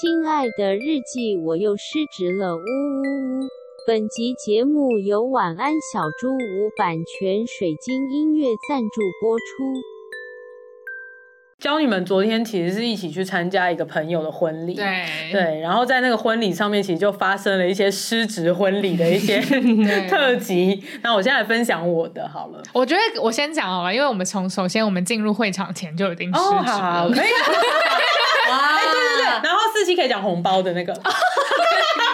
亲爱的日记，我又失职了，呜呜呜！本集节目由晚安小猪屋版权水晶音乐赞助播出。教你们，昨天其实是一起去参加一个朋友的婚礼，对对，然后在那个婚礼上面，其实就发生了一些失职婚礼的一些 特辑。那我现在来分享我的好了，我觉得我先讲好了，因为我们从首先我们进入会场前就已经失职了，哦、好好可以，哎，对对对，然后四期可以讲红包的那个。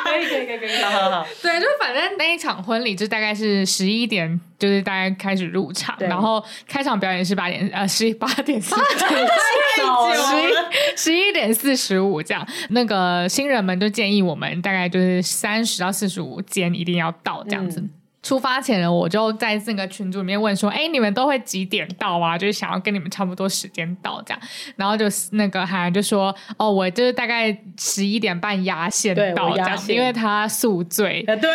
可以可以可以可以，好好好。对，就反正那一场婚礼就大概是十一点，就是大概开始入场，然后开场表演是八点，呃，十八点四十，十一十一点四十五这样。那个新人们就建议我们大概就是三十到四十五间一定要到这样子。嗯出发前呢，我就在这个群组里面问说：“哎，你们都会几点到啊？就是想要跟你们差不多时间到这样。”然后就那个海涵就说：“哦，我就是大概十一点半压线到这样，因为他宿醉。”对，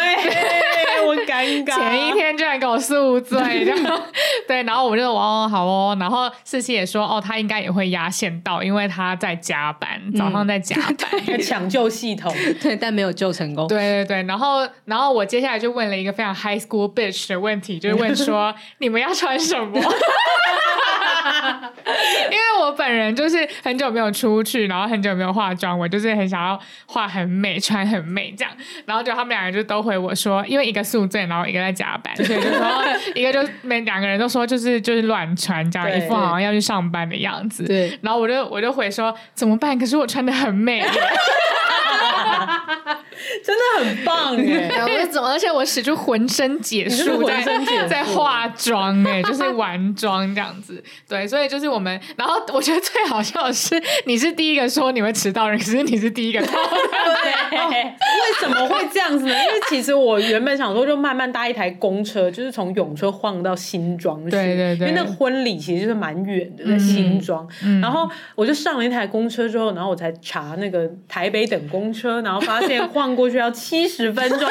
我尴尬。前一天居然给我宿醉，然后 对。然后我就说：“哦，好哦。”然后四七也说：“哦，他应该也会压线到，因为他在加班，早上在加班，抢救系统。对，但没有救成功。对对对。然后，然后我接下来就问了一个非常嗨。School bitch 的问题就是问说 你们要穿什么？因为我本人就是很久没有出去，然后很久没有化妆，我就是很想要化很美，穿很美这样。然后就他们两个就都回我说，因为一个宿醉，然后一个在加班，所以就说一个就每两个人都说就是就是乱穿这样，一副好像要去上班的样子。对，然后我就我就回说怎么办？可是我穿的很美。真的很棒哎！我怎么？而且我使出浑身解数在在化妆哎，就是玩妆这样子。对，所以就是我们。然后我觉得最好笑的是，你是第一个说你会迟到人，可是你是第一个到。对，为什么会这样子呢？因为其实我原本想说，就慢慢搭一台公车，就是从永春晃到新庄。对对对。因为那个婚礼其实就是蛮远的，在新庄。然后我就上了一台公车之后，然后我才查那个台北等公车，然后发现晃过去要七十分钟，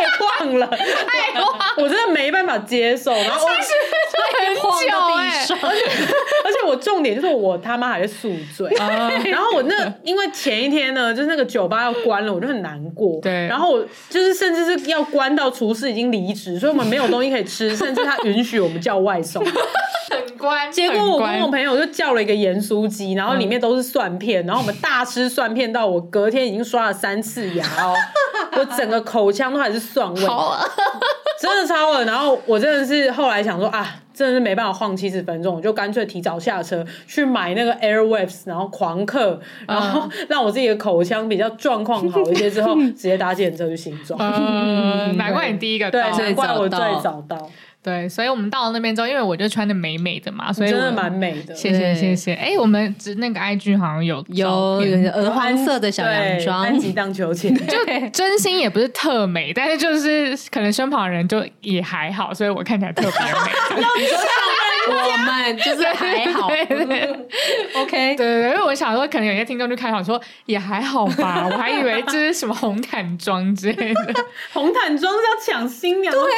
太晃了，太晃，我真的没办法接受。然后七十分钟很久哎，而且 而且我重点就是我他妈还在宿醉，然后我那因为前一天呢，就是那个酒吧要关了，我就很难过。对，然后我就是甚至是要关到厨师已经离职，所以我们没有东西可以吃，甚至他允许我们叫外送。很乖，结果我跟我朋友就叫了一个盐酥鸡，然后里面都是蒜片，然后我们大吃蒜片到我隔天已经刷了三次牙哦，我整个口腔都还是蒜味，真的超恶。然后我真的是后来想说啊，真的是没办法晃七十分钟，我就干脆提早下车去买那个 Airwaves，然后狂嗑，然后让我自己的口腔比较状况好一些，之后 直接搭计程车去新庄。嗯，难怪你第一个到，对，难怪我最早到。对，所以我们到了那边之后，因为我就穿的美美的嘛，所以真的蛮美的。谢谢谢谢。哎，我们只那个 IG 好像有有鹅黄色的小洋装，安吉荡秋千，就真心也不是特美，但是就是可能身旁人就也还好，所以我看起来特别美。我们就是还好，OK，对对对，因为我想说，可能有些听众就开场说也还好吧，我还以为这是什么红毯装之类的，红毯装是要抢新娘的风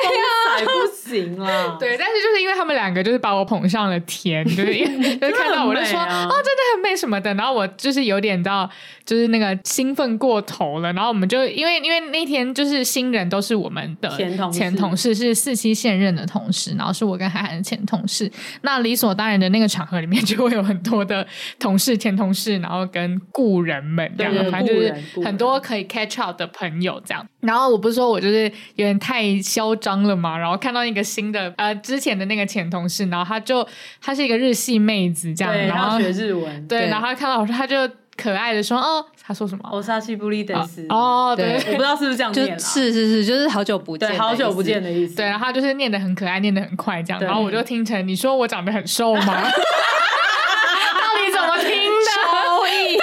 采，不行啊。对，但是就是因为他们两个就是把我捧上了天，就是 就是看到我就说哦，真的很美什么的，然后我就是有点到就是那个兴奋过头了，然后我们就因为因为那天就是新人都是我们的前同前同事，是四期现任的同事，然后是我跟海涵的前同事。那理所当然的那个场合里面，就会有很多的同事、前同事，然后跟故人们这样，反正就是很多可以 catch up 的朋友这样。然后我不是说我就是有点太嚣张了嘛，然后看到一个新的呃之前的那个前同事，然后他就他是一个日系妹子这样，然后学日文，对，然后他看到我说他就可爱的说哦。他说什么？我沙西布利德斯哦，对，我不知道是不是这样念，是是是，就是好久不见，好久不见的意思。对，然后他就是念的很可爱，念的很快，这样。然后我就听成你说我长得很瘦吗？到底怎么听的？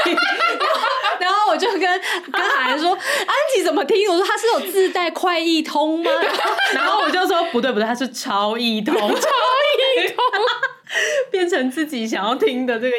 然后我就跟跟海涵说，安吉怎么听？我说他是有自带快译通吗？然后我就说不对不对，他是超译通，超译通，变成自己想要听的这个。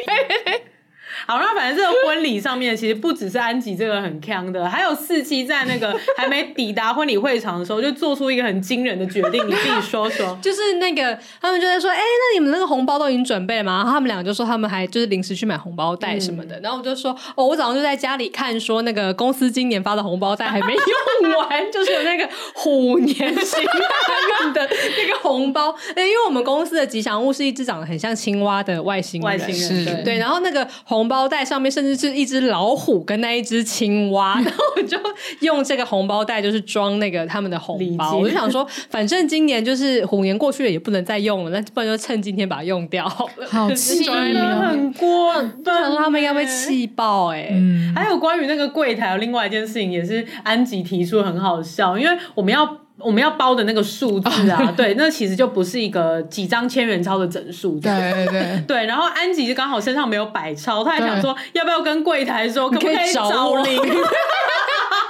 好，那反正这个婚礼上面，其实不只是安吉这个很强的，还有四七在那个 还没抵达婚礼会场的时候，就做出一个很惊人的决定。你自己说说，就是那个他们就在说，哎、欸，那你们那个红包都已经准备了吗？然后他们两个就说他们还就是临时去买红包袋什么的。嗯、然后我就说，哦，我早上就在家里看，说那个公司今年发的红包袋还没用完，就是有那个虎年行大运的那个红包。哎因为我们公司的吉祥物是一只长得很像青蛙的外星人，外星人，对，然后那个红包袋上面甚至是一只老虎跟那一只青蛙，然后我就用这个红包袋就是装那个他们的红包。我就想说，反正今年就是虎年过去了，也不能再用了，那不然就趁今天把它用掉好了。好 气，很过分，他们应该会气爆哎、欸。嗯，还有关于那个柜台，有另外一件事情也是安吉提出很好笑，因为我们要。我们要包的那个数字啊，哦、对，那其实就不是一个几张千元钞的整数。对对对，对。然后安吉就刚好身上没有百钞，他还想说要不要跟柜台说可不可以找零。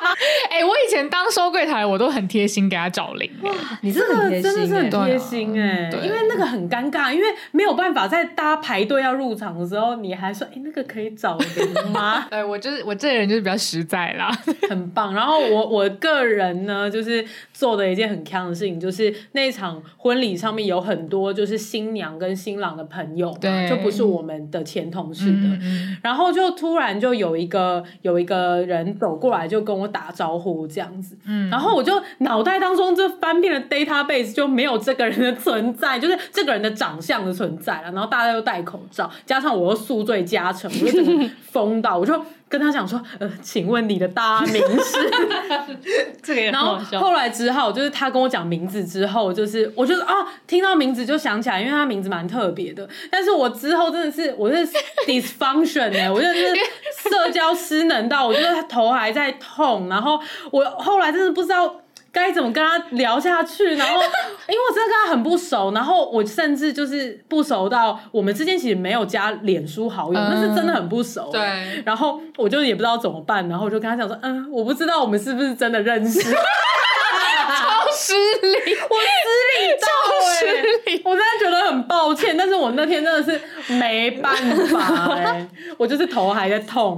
哎、欸，我以前当收柜台，我都很贴心给他找零。哇，你这个真的是很贴心哎，因为那个很尴尬，因为没有办法在大家排队要入场的时候，你还说哎、欸，那个可以找零吗？对，我就是我这个人就是比较实在啦，很棒。然后我我个人呢，就是做的一件很锵的事情，就是那一场婚礼上面有很多就是新娘跟新郎的朋友，对，就不是我们的前同事的。然后就突然就有一个有一个人走过来，就跟我打招呼这样子，嗯，然后我就脑袋当中这翻遍了 database 就没有这个人的存在，就是这个人的长相的存在了。然后大家又戴口罩，加上我又宿醉加成，我就整个疯到，我就跟他讲说，呃，请问你的大名是？这个也很好笑。然后后来之后，就是他跟我讲名字之后，就是我就是啊，听到名字就想起来，因为他名字蛮特别的。但是我之后真的是，我是 dysfunction 哎、欸，我就是社交失能到，我觉得他头还在痛，然后我后来真的不知道。该怎么跟他聊下去？然后，因为我真的跟他很不熟，然后我甚至就是不熟到我们之间其实没有加脸书好友，但是真的很不熟。对，然后我就也不知道怎么办，然后我就跟他讲说：“嗯，我不知道我们是不是真的认识。”超失礼，我失礼到失礼，我真的觉得很抱歉，但是我那天真的是没办法哎，我就是头还在痛。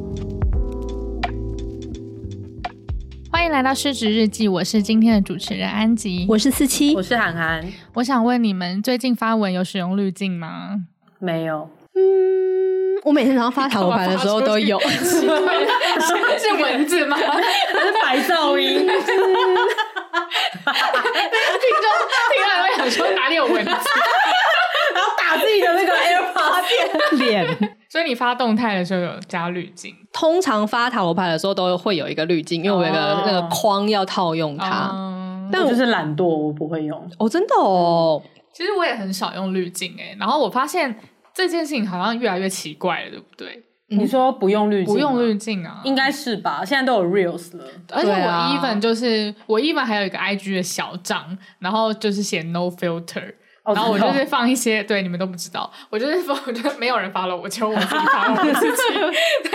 欢迎来到失职日记，我是今天的主持人安吉，我是四七，我是涵涵。我想问你们，最近发文有使用滤镜吗？没有。嗯，我每天早上发塔罗牌的时候都有。是文字吗？还是白噪音？听众听完会想说哪里有蚊子，然后打自己的那个 AirPods 脸。所以你发动态的时候有加滤镜？通常发塔罗牌的时候都会有一个滤镜，因为我有一个那个框要套用它。哦、但我就是懒惰，我不会用。哦，真的哦。其实我也很少用滤镜诶，然后我发现这件事情好像越来越奇怪了，对不对？嗯、你说不用滤镜？不用滤镜啊？应该是吧？现在都有 Reels 了。而且我 even 就是、啊、我 even 还有一个 IG 的小账，然后就是写 No Filter。然后我就是放一些，对，你们都不知道，我就是放，我觉得没有人 follow 我，只有我自己 follow 我自己。对，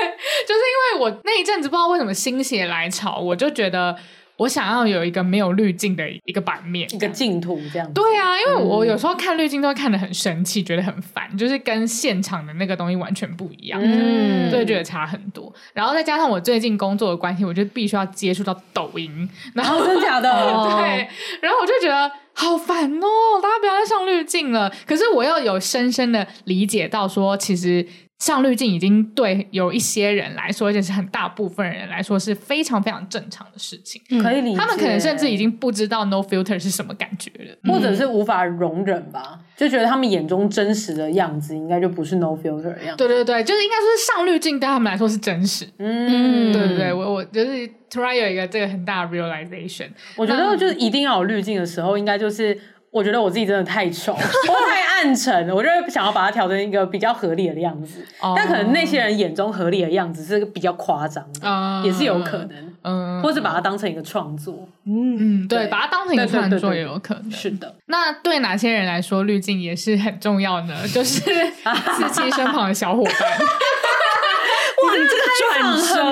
就是因为我那一阵子不知道为什么心血来潮，我就觉得。我想要有一个没有滤镜的一个版面，一个净土这样。对啊，因为我有时候看滤镜都会看得很生气，觉得很烦，就是跟现场的那个东西完全不一样，嗯，对，觉得差很多。然后再加上我最近工作的关系，我就必须要接触到抖音，然后真的假的？对，然后我就觉得好烦哦，大家不要再上滤镜了。可是我又有深深的理解到说，其实。上滤镜已经对有一些人来说，而且是很大部分人来说是非常非常正常的事情，可以理解。他们可能甚至已经不知道 no filter 是什么感觉了，或者是无法容忍吧，就觉得他们眼中真实的样子应该就不是 no filter 的样子。对对对，就是应该说是上滤镜对他们来说是真实。嗯，对对对，我我就是突然有一个这个很大的 realization。我觉得就是一定要有滤镜的时候，应该就是。我觉得我自己真的太丑，我太暗沉了，我就会想要把它调成一个比较合理的样子。Oh. 但可能那些人眼中合理的样子是比较夸张的，uh. 也是有可能。嗯，或是把它当成一个创作。嗯嗯，对，把它当成一个创作也有可能。是的。那对哪些人来说，滤镜也是很重要呢？就是四七身旁的小伙伴。哇，你这个转折，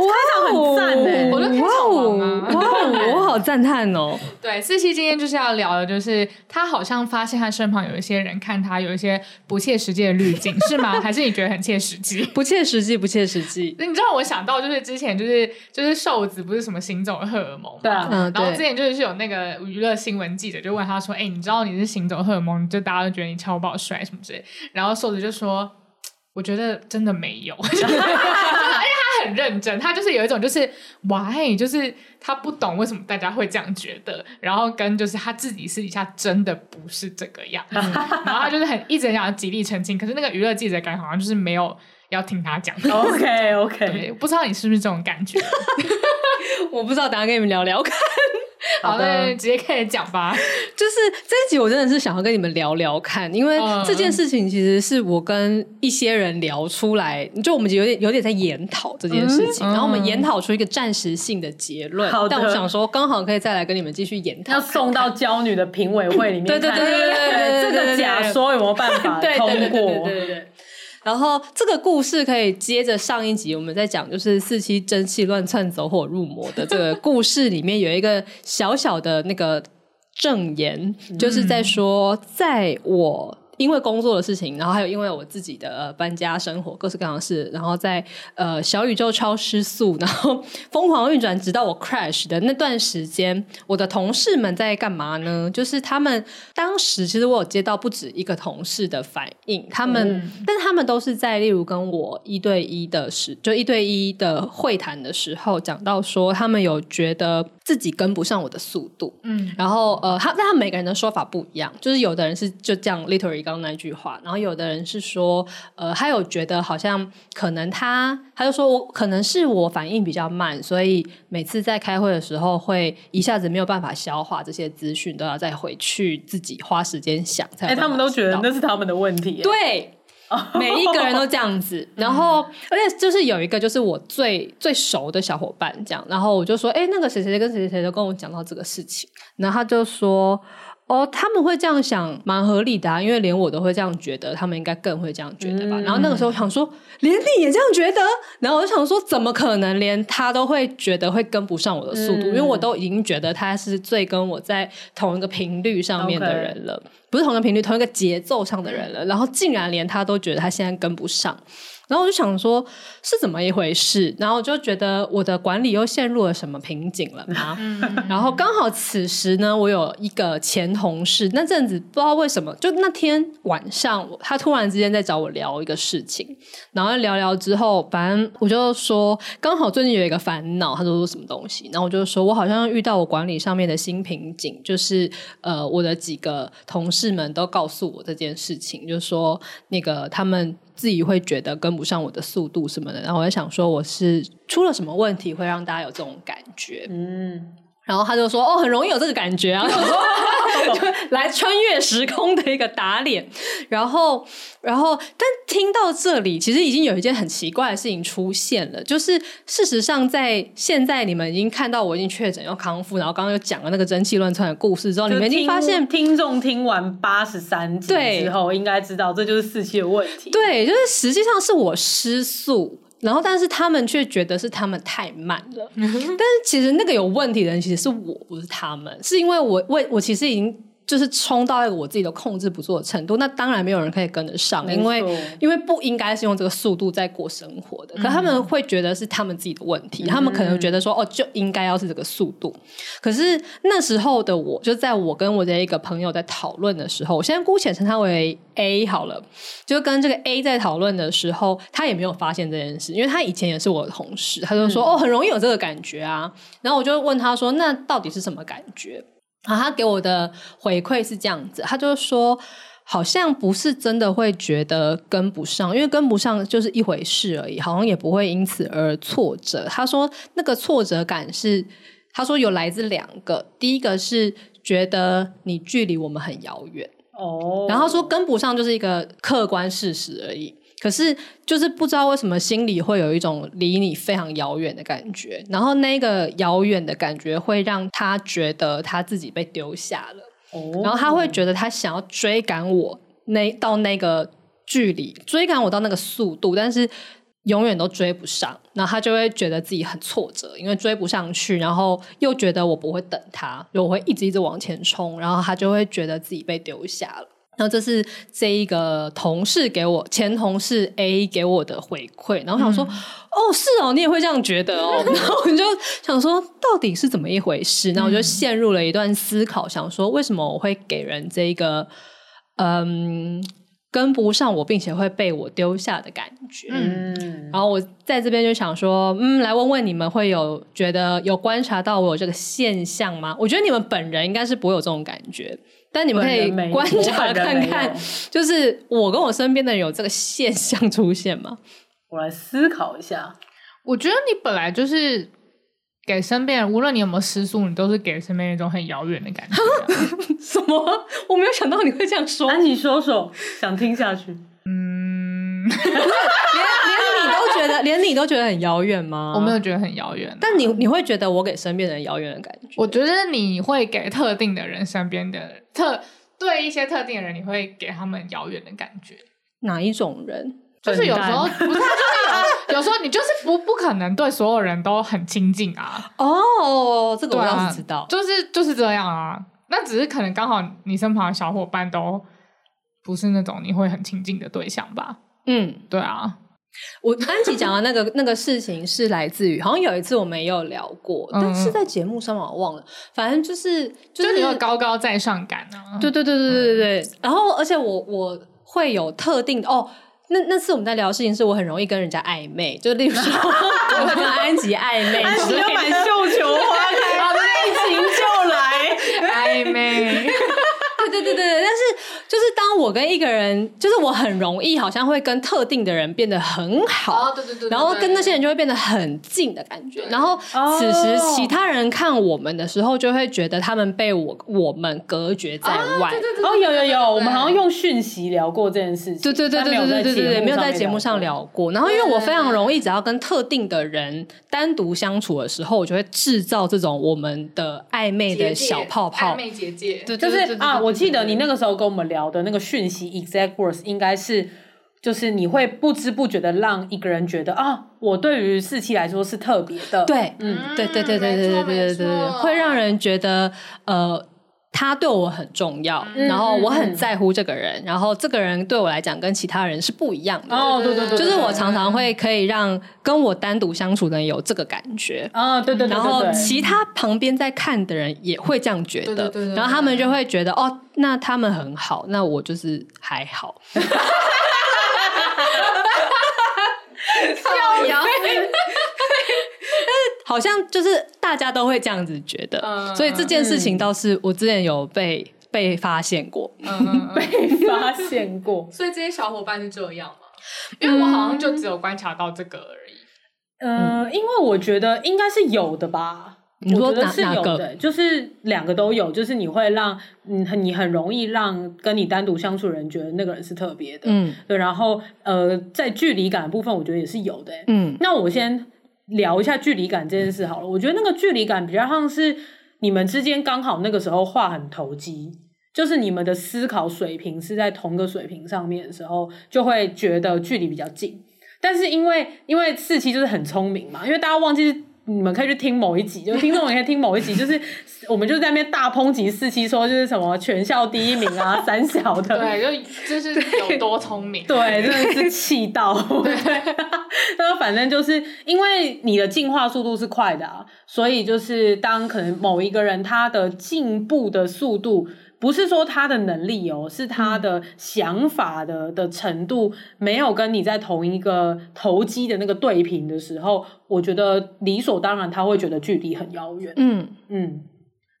我开场很赞哎，我的开场吗？哇，我好赞叹哦。对，四七今天就是要聊的，就是他好像发现他身旁有一些人看他有一些不切实际的滤镜，是吗？还是你觉得很切实际？不切实际，不切实际。你知道我想到就是之前就是就是瘦子不是什么行走的荷尔蒙嘛？对啊，嗯，然后之前就是有那个娱乐新闻记者就问他说：“哎、欸，你知道你是行走荷尔蒙，就大家都觉得你超爆帅什么之类。”然后瘦子就说。我觉得真的没有，很认真，他就是有一种就是 why，就是他不懂为什么大家会这样觉得，然后跟就是他自己私底下真的不是这个样子，嗯、然后他就是很一直想要极力澄清，可是那个娱乐记者感觉好像就是没有要听他讲。OK OK，不知道你是不是这种感觉？我不知道，等下跟你们聊聊看。好的，直接开始讲吧。就是这一集，我真的是想要跟你们聊聊看，因为这件事情其实是我跟一些人聊出来，就我们有点有点在研讨这件事情，嗯、然后我们研讨出一个暂时性的结论。好的，但我想说，刚好可以再来跟你们继续研讨，要送到娇女的评委会里面。对对对对对对，这个假说有没有办法通过？对对对对。然后这个故事可以接着上一集我们在讲，就是四七真气乱窜走火入魔的这个故事里面有一个小小的那个证言，就是在说，在我。因为工作的事情，然后还有因为我自己的、呃、搬家生活，各式各样的事，然后在呃小宇宙超失速，然后疯狂运转，直到我 crash 的那段时间，我的同事们在干嘛呢？就是他们当时其实我有接到不止一个同事的反应，他们，嗯、但是他们都是在例如跟我一对一的时，就一对一的会谈的时候，讲到说他们有觉得自己跟不上我的速度，嗯，然后呃，他但他每个人的说法不一样，就是有的人是就这样 literally。刚刚那句话，然后有的人是说，呃，他有觉得好像可能他，他就说我可能是我反应比较慢，所以每次在开会的时候会一下子没有办法消化这些资讯，都要再回去自己花时间想。才哎，他们都觉得那是他们的问题。对，每一个人都这样子。然后，而且就是有一个就是我最最熟的小伙伴这样，然后我就说，哎，那个谁谁跟谁谁谁都跟我讲到这个事情，然后他就说。哦，他们会这样想，蛮合理的啊，因为连我都会这样觉得，他们应该更会这样觉得吧。嗯、然后那个时候想说，连你也这样觉得，然后我就想说，怎么可能连他都会觉得会跟不上我的速度？嗯、因为我都已经觉得他是最跟我在同一个频率上面的人了不是同一个频率，同一个节奏上的人了。然后竟然连他都觉得他现在跟不上。然后我就想说，是怎么一回事？然后我就觉得我的管理又陷入了什么瓶颈了吗？然后刚好此时呢，我有一个前同事，那阵子不知道为什么，就那天晚上，他突然之间在找我聊一个事情，然后聊聊之后，反正我就说，刚好最近有一个烦恼，他说说什么东西，然后我就说我好像遇到我管理上面的新瓶颈，就是呃，我的几个同事们都告诉我这件事情，就是说那个他们。自己会觉得跟不上我的速度什么的，然后我在想说我是出了什么问题会让大家有这种感觉，嗯。然后他就说：“哦，很容易有这个感觉啊，就来穿越时空的一个打脸。”然后，然后，但听到这里，其实已经有一件很奇怪的事情出现了，就是事实上，在现在你们已经看到我已经确诊又康复，然后刚刚又讲了那个蒸汽乱窜的故事之后，你们已经发现听众听完八十三集之后，应该知道这就是四期的问题。对，就是实际上是我失速。然后，但是他们却觉得是他们太慢了。但是其实那个有问题的人其实是我，不是他们，是因为我我我其实已经。就是冲到一个我自己都控制不住的程度，那当然没有人可以跟得上，因为因为不应该是用这个速度在过生活的。可他们会觉得是他们自己的问题，嗯、他们可能觉得说哦，就应该要是这个速度。可是那时候的我，就在我跟我的一个朋友在讨论的时候，我现在姑且称他为 A 好了，就跟这个 A 在讨论的时候，他也没有发现这件事，因为他以前也是我的同事，他就说、嗯、哦，很容易有这个感觉啊。然后我就问他说，那到底是什么感觉？啊，他给我的回馈是这样子，他就说，好像不是真的会觉得跟不上，因为跟不上就是一回事而已，好像也不会因此而挫折。他说那个挫折感是，他说有来自两个，第一个是觉得你距离我们很遥远。哦，然后说跟不上就是一个客观事实而已。可是就是不知道为什么心里会有一种离你非常遥远的感觉，然后那个遥远的感觉会让他觉得他自己被丢下了。哦，然后他会觉得他想要追赶我那到那个距离，追赶我到那个速度，但是永远都追不上。然后他就会觉得自己很挫折，因为追不上去，然后又觉得我不会等他，我会一直一直往前冲，然后他就会觉得自己被丢下了。然后这是这一个同事给我前同事 A 给我的回馈，然后我想说，嗯、哦，是哦，你也会这样觉得哦，然后我就想说，到底是怎么一回事？然后我就陷入了一段思考，想说，为什么我会给人这一个嗯跟不上我，并且会被我丢下的感觉？嗯，然后我在这边就想说，嗯，来问问你们，会有觉得有观察到我有这个现象吗？我觉得你们本人应该是不会有这种感觉。但你们可以观察看看，就是我跟我身边的人有这个现象出现吗？我来思考一下。我觉得你本来就是给身边人，无论你有没有失速，你都是给身边人一种很遥远的感觉、啊。什么？我没有想到你会这样说。安琪说说，想听下去。嗯。觉得 连你都觉得很遥远吗？我没有觉得很遥远，但你你会觉得我给身边人遥远的感觉？我觉得你会给特定的人身边的特对一些特定的人，你会给他们遥远的感觉。哪一种人？就是有时候不是，就是有有时候你就是不不可能对所有人都很亲近啊。哦，这个我倒是知道，啊、就是就是这样啊。那只是可能刚好你身旁的小伙伴都不是那种你会很亲近的对象吧。嗯，对啊。我安琪讲的那个那个事情是来自于，好像有一次我们也有聊过，嗯、但是在节目上我忘了。反正就是就是有高高在上感啊。对对对对对对对。嗯、然后而且我我会有特定的哦，那那次我们在聊的事情是我很容易跟人家暧昧，就例如说 我会跟安吉暧昧，绣球花开，好的爱情就来暧昧。对对对对，但是就是当我跟一个人，就是我很容易好像会跟特定的人变得很好，哦对对对，然后跟那些人就会变得很近的感觉。然后此时其他人看我们的时候，就会觉得他们被我我们隔绝在外。哦，有有有，我们好像用讯息聊过这件事情。对对对对对对对对，没有在节目上聊过。然后因为我非常容易，只要跟特定的人单独相处的时候，我就会制造这种我们的暧昧的小泡泡，暧昧结界。对，就是啊，我。记得你那个时候跟我们聊的那个讯息，exact words 应该是，就是你会不知不觉的让一个人觉得啊，我对于四期来说是特别的。对，嗯，对对对对对对对对对，会让人觉得呃。他对我很重要，嗯、然后我很在乎这个人，嗯、然后这个人对我来讲跟其他人是不一样的。哦，对对对，就是我常常会可以让跟我单独相处的人有这个感觉。啊、哦，对对对，然后其他旁边在看的人也会这样觉得，对对对对，然后他们就会觉得哦，那他们很好，那我就是还好。笑谣。好像就是大家都会这样子觉得，嗯、所以这件事情倒是我之前有被、嗯、被发现过，嗯、被发现过。所以这些小伙伴是这样吗？因为我好像就只有观察到这个而已。嗯，嗯因为我觉得应该是有的吧。你说我觉得是有的，哪个？就是两个都有，就是你会让嗯，你很容易让跟你单独相处的人觉得那个人是特别的，嗯，对。然后呃，在距离感的部分，我觉得也是有的，嗯。那我先。聊一下距离感这件事好了，我觉得那个距离感比较像是你们之间刚好那个时候话很投机，就是你们的思考水平是在同个水平上面的时候，就会觉得距离比较近。但是因为因为四七就是很聪明嘛，因为大家忘记。你们可以去听某一集，就听众也可以听某一集，就是我们就在那边大抨击四期，说就是什么全校第一名啊，三小的，对，就就是有多聪明，对，真的是气到，对，那反正就是因为你的进化速度是快的啊，所以就是当可能某一个人他的进步的速度。不是说他的能力哦，是他的想法的的程度没有跟你在同一个投机的那个对平的时候，我觉得理所当然他会觉得距离很遥远。嗯。嗯，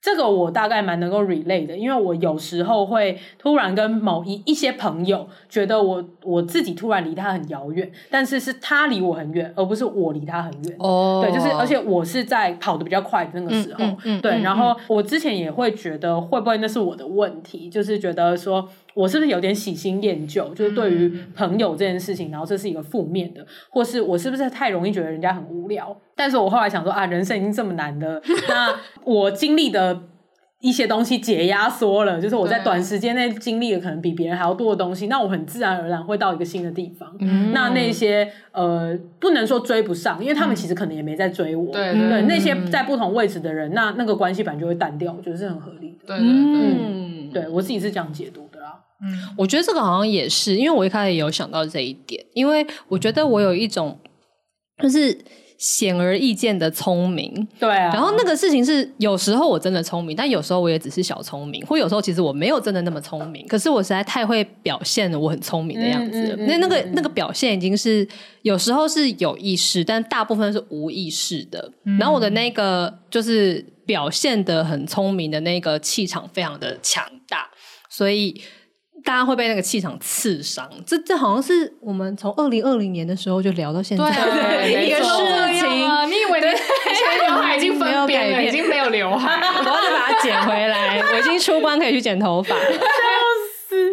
这个我大概蛮能够 relate 的，因为我有时候会突然跟某一一些朋友觉得我我自己突然离他很遥远，但是是他离我很远，而不是我离他很远。哦，对，就是而且我是在跑得比较快的那个时候，嗯嗯嗯、对。然后我之前也会觉得会不会那是我的问题，就是觉得说我是不是有点喜新厌旧，就是对于朋友这件事情，然后这是一个负面的，或是我是不是太容易觉得人家很无聊？但是我后来想说啊，人生已经这么难了，那我经历的。一些东西解压缩了，就是我在短时间内经历了可能比别人还要多的东西，那我很自然而然会到一个新的地方。嗯、那那些呃，不能说追不上，因为他们其实可能也没在追我。对、那些在不同位置的人，那那个关系本来就会淡掉，我觉得是很合理的。对对对，嗯、对我自己是这样解读的啦。嗯，我觉得这个好像也是，因为我一开始也有想到这一点，因为我觉得我有一种就是。显而易见的聪明，对啊。然后那个事情是，有时候我真的聪明，但有时候我也只是小聪明，或有时候其实我没有真的那么聪明，可是我实在太会表现了我很聪明的样子了。嗯嗯嗯、那那个那个表现已经是有时候是有意识，但大部分是无意识的。嗯、然后我的那个就是表现的很聪明的那个气场非常的强大，所以。大家会被那个气场刺伤，这这好像是我们从二零二零年的时候就聊到现在的一个事情。你以为你刘海已经分辨了，已经没有刘海，我要再把它剪回来。我已经出关可以去剪头发了。就是，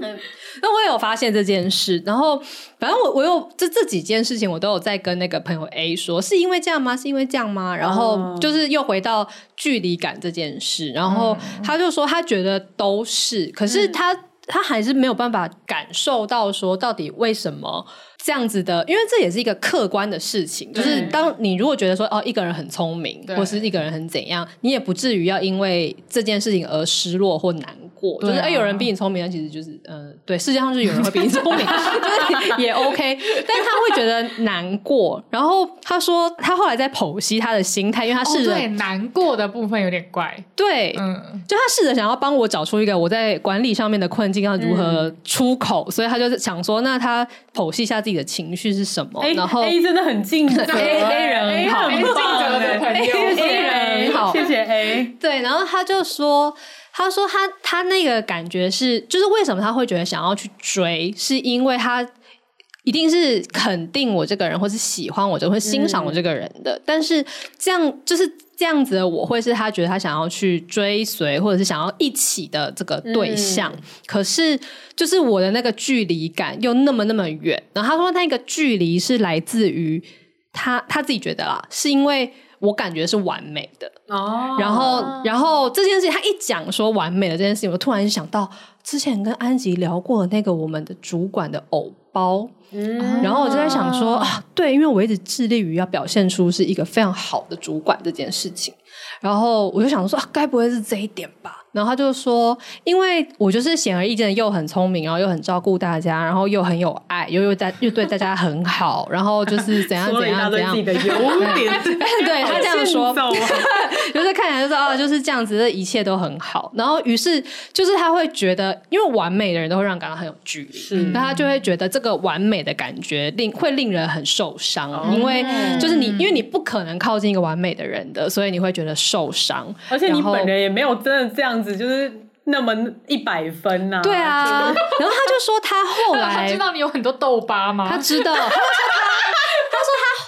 那我也有发现这件事，然后反正我我有这这几件事情，我都有在跟那个朋友 A 说，是因为这样吗？是因为这样吗？然后就是又回到距离感这件事，然后他就说他觉得都是，可是他。他还是没有办法感受到说到底为什么这样子的，因为这也是一个客观的事情。就是当你如果觉得说哦，一个人很聪明，或是一个人很怎样，你也不至于要因为这件事情而失落或难过。就是哎，有人比你聪明，那其实就是嗯，对，世界上是有人会比你聪明，就是也 OK。但他会觉得难过。然后他说他后来在剖析他的心态，因为他试着对难过的部分有点怪。对，嗯，就他试着想要帮我找出一个我在管理上面的困境要如何出口，所以他就是想说，那他剖析一下自己。你的情绪是什么？然后 A 真的很尽责，A A 人好，很尽责的朋友，A 人好，谢谢 A。对，然后他就说，他说他他那个感觉是，就是为什么他会觉得想要去追，是因为他一定是肯定我这个人，或是喜欢我，就会欣赏我这个人的。嗯、但是这样就是这样子的，我会是他觉得他想要去追随，或者是想要一起的这个对象。嗯、可是。就是我的那个距离感又那么那么远，然后他说那个距离是来自于他他自己觉得啦，是因为我感觉是完美的哦，然后然后这件事情他一讲说完美的这件事情，我突然就想到之前跟安吉聊过的那个我们的主管的偶包，嗯，然后我就在想说啊，对，因为我一直致力于要表现出是一个非常好的主管这件事情，然后我就想说啊，该不会是这一点吧？然后他就说，因为我就是显而易见的又很聪明，然后又很照顾大家，然后又很有爱，又又在又对大家很好，然后就是怎样 怎样怎样。的优点，对他这样说，就是看起来就是哦，就是这样子，的一切都很好。然后于是就是他会觉得，因为完美的人都会让人感到很有距离，那他就会觉得这个完美的感觉令会令人很受伤，因为就是你因为你不可能靠近一个完美的人的，所以你会觉得受伤，而且你本人也没有真的这样。子就是那么一百分呐、啊，对啊，然后他就说他后来 他知道你有很多痘疤吗？他知道。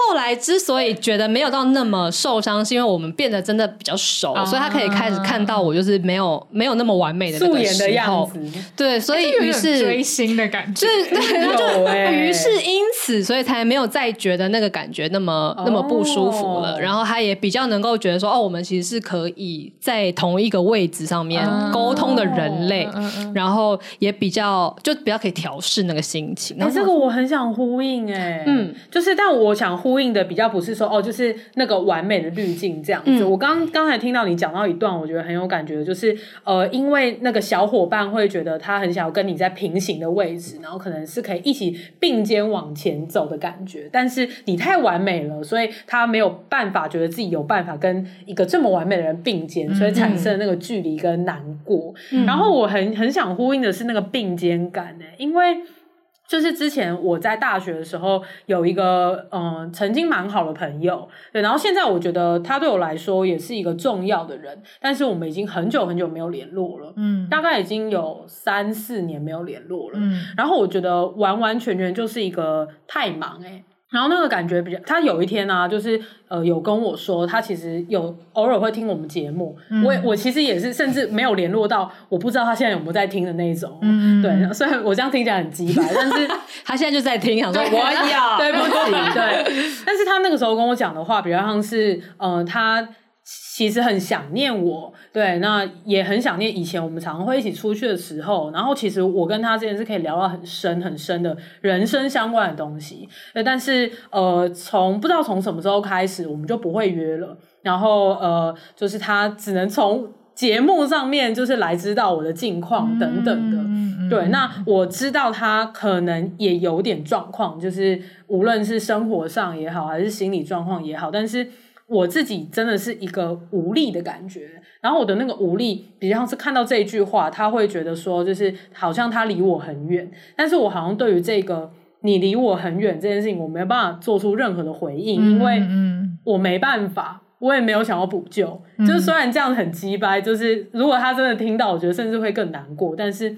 后来之所以觉得没有到那么受伤，是因为我们变得真的比较熟，啊、所以他可以开始看到我就是没有没有那么完美的那个时候。对，所以于是追星的感觉，对，他就于是因此，所以才没有再觉得那个感觉那么那么不舒服了。哦、然后他也比较能够觉得说，哦，我们其实是可以在同一个位置上面沟通的人类，哦、然后也比较就比较可以调试那个心情。哎，这个我很想呼应，哎，嗯，就是但我想呼应。的比较不是说哦，就是那个完美的滤镜这样子。嗯、我刚刚才听到你讲到一段，我觉得很有感觉，就是呃，因为那个小伙伴会觉得他很想要跟你在平行的位置，然后可能是可以一起并肩往前走的感觉。但是你太完美了，所以他没有办法觉得自己有办法跟一个这么完美的人并肩，所以产生那个距离跟难过。嗯、然后我很很想呼应的是那个并肩感呢，因为。就是之前我在大学的时候有一个嗯、呃、曾经蛮好的朋友，对，然后现在我觉得他对我来说也是一个重要的人，但是我们已经很久很久没有联络了，嗯，大概已经有三四年没有联络了，嗯，然后我觉得完完全全就是一个太忙诶、欸然后那个感觉比较，他有一天呢、啊，就是呃有跟我说，他其实有偶尔会听我们节目，嗯、我我其实也是，甚至没有联络到，我不知道他现在有没有在听的那一种，嗯、对，虽然我这样听起来很鸡白，但是他现在就在听，想说我要。对不起，对，但是他那个时候跟我讲的话，比较像是呃他。其实很想念我，对，那也很想念以前我们常常会一起出去的时候。然后其实我跟他之间是可以聊到很深很深的人生相关的东西。对，但是呃，从不知道从什么时候开始，我们就不会约了。然后呃，就是他只能从节目上面就是来知道我的近况等等的。嗯、对，那我知道他可能也有点状况，就是无论是生活上也好，还是心理状况也好，但是。我自己真的是一个无力的感觉，然后我的那个无力，比较像是看到这一句话，他会觉得说，就是好像他离我很远，但是我好像对于这个你离我很远这件事情，我没有办法做出任何的回应，嗯、因为我没办法，我也没有想要补救，嗯、就是虽然这样很鸡掰，就是如果他真的听到，我觉得甚至会更难过，但是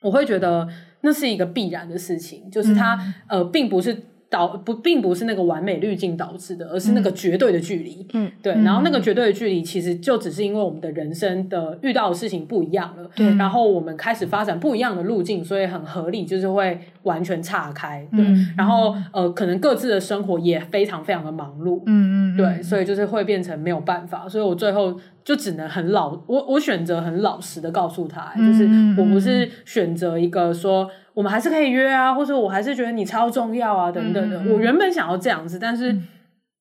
我会觉得那是一个必然的事情，就是他、嗯、呃，并不是。导不并不是那个完美滤镜导致的，而是那个绝对的距离。嗯，对。然后那个绝对的距离，其实就只是因为我们的人生的遇到的事情不一样了。对。然后我们开始发展不一样的路径，所以很合理，就是会完全岔开。对。嗯、然后呃，可能各自的生活也非常非常的忙碌。嗯嗯。对，所以就是会变成没有办法。所以我最后就只能很老，我我选择很老实的告诉他，就是我不是选择一个说。我们还是可以约啊，或者我还是觉得你超重要啊，等等的。嗯、我原本想要这样子，但是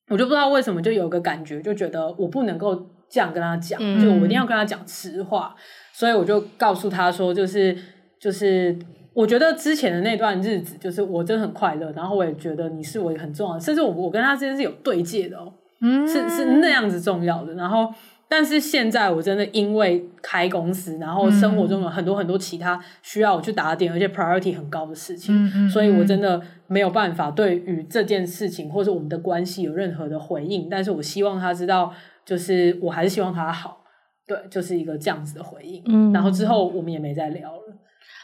我就不知道为什么就有个感觉，就觉得我不能够这样跟他讲，嗯、就我一定要跟他讲实话，所以我就告诉他说，就是就是，我觉得之前的那段日子，就是我真的很快乐，然后我也觉得你是我很重要的，甚至我我跟他之间是有对戒的哦，嗯、是是那样子重要的，然后。但是现在我真的因为开公司，然后生活中有很多很多其他需要我去打点，而且 priority 很高的事情，嗯嗯、所以我真的没有办法对于这件事情或者我们的关系有任何的回应。但是我希望他知道，就是我还是希望他好，对，就是一个这样子的回应。嗯、然后之后我们也没再聊了。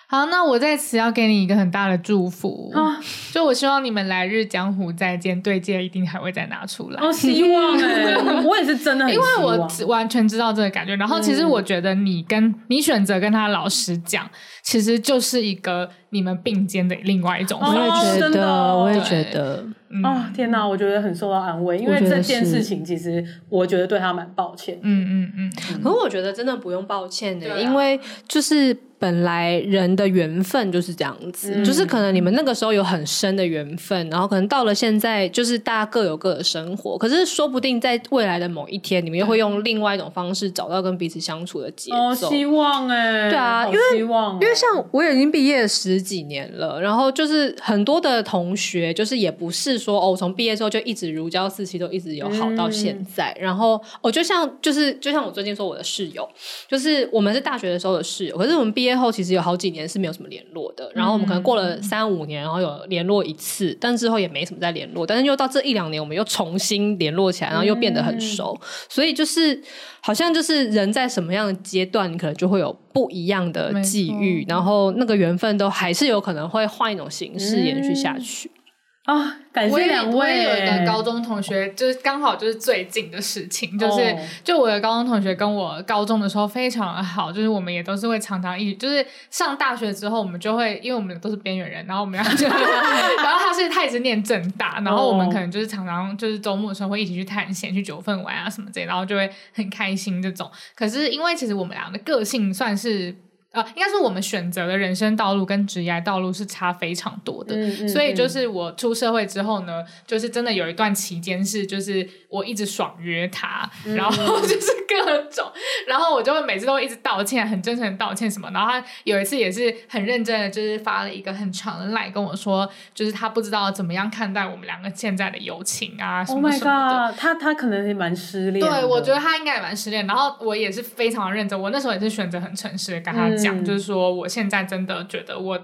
好，那我在此要给你一个很大的祝福，啊、就我希望你们来日江湖再见，对戒一定还会再拿出来。哦，希望哎，我也是真的很，因为我完全知道这个感觉。然后其实我觉得你跟、嗯、你选择跟他老实讲，其实就是一个你们并肩的另外一种。我也觉得，我也觉得。哦，天哪，我觉得很受到安慰，因为这件事情其实我觉得对他蛮抱歉。嗯嗯嗯。可是我觉得真的不用抱歉的，因为就是。本来人的缘分就是这样子，嗯、就是可能你们那个时候有很深的缘分，然后可能到了现在，就是大家各有各的生活。可是说不定在未来的某一天，你们又会用另外一种方式找到跟彼此相处的节奏。哦，希望哎、欸，对啊，因为希望、哦，因为像我已经毕业十几年了，然后就是很多的同学，就是也不是说哦，从毕业之后就一直如胶似漆，都一直有好到现在。嗯、然后哦，就像就是就像我最近说我的室友，就是我们是大学的时候的室友，可是我们毕业。之后其实有好几年是没有什么联络的，然后我们可能过了三五年，然后有联络一次，但之后也没什么再联络。但是又到这一两年，我们又重新联络起来，然后又变得很熟。所以就是好像就是人在什么样的阶段，你可能就会有不一样的际遇，然后那个缘分都还是有可能会换一种形式延续下去。啊、哦，感谢两位。我也有一个高中同学，就是刚好就是最近的事情，就是、哦、就我的高中同学跟我高中的时候非常的好，就是我们也都是会常常一起，就是上大学之后，我们就会因为我们都是边缘人，然后我们要就，然后他是他也是念正大，然后我们可能就是常常就是周末的时候会一起去探险，去九份玩啊什么之类，然后就会很开心这种。可是因为其实我们俩的个性算是。呃，应该是我们选择的人生道路跟职业道路是差非常多的，嗯嗯、所以就是我出社会之后呢，就是真的有一段期间是，就是我一直爽约他，嗯、然后就是各种，然后我就会每次都会一直道歉，很真诚的道歉什么，然后他有一次也是很认真的，就是发了一个很长的赖跟我说，就是他不知道怎么样看待我们两个现在的友情啊什么什么的。Oh god，他他可能也蛮失恋。对，我觉得他应该也蛮失恋，然后我也是非常认真，我那时候也是选择很诚实的跟他讲。讲、嗯、就是说，我现在真的觉得我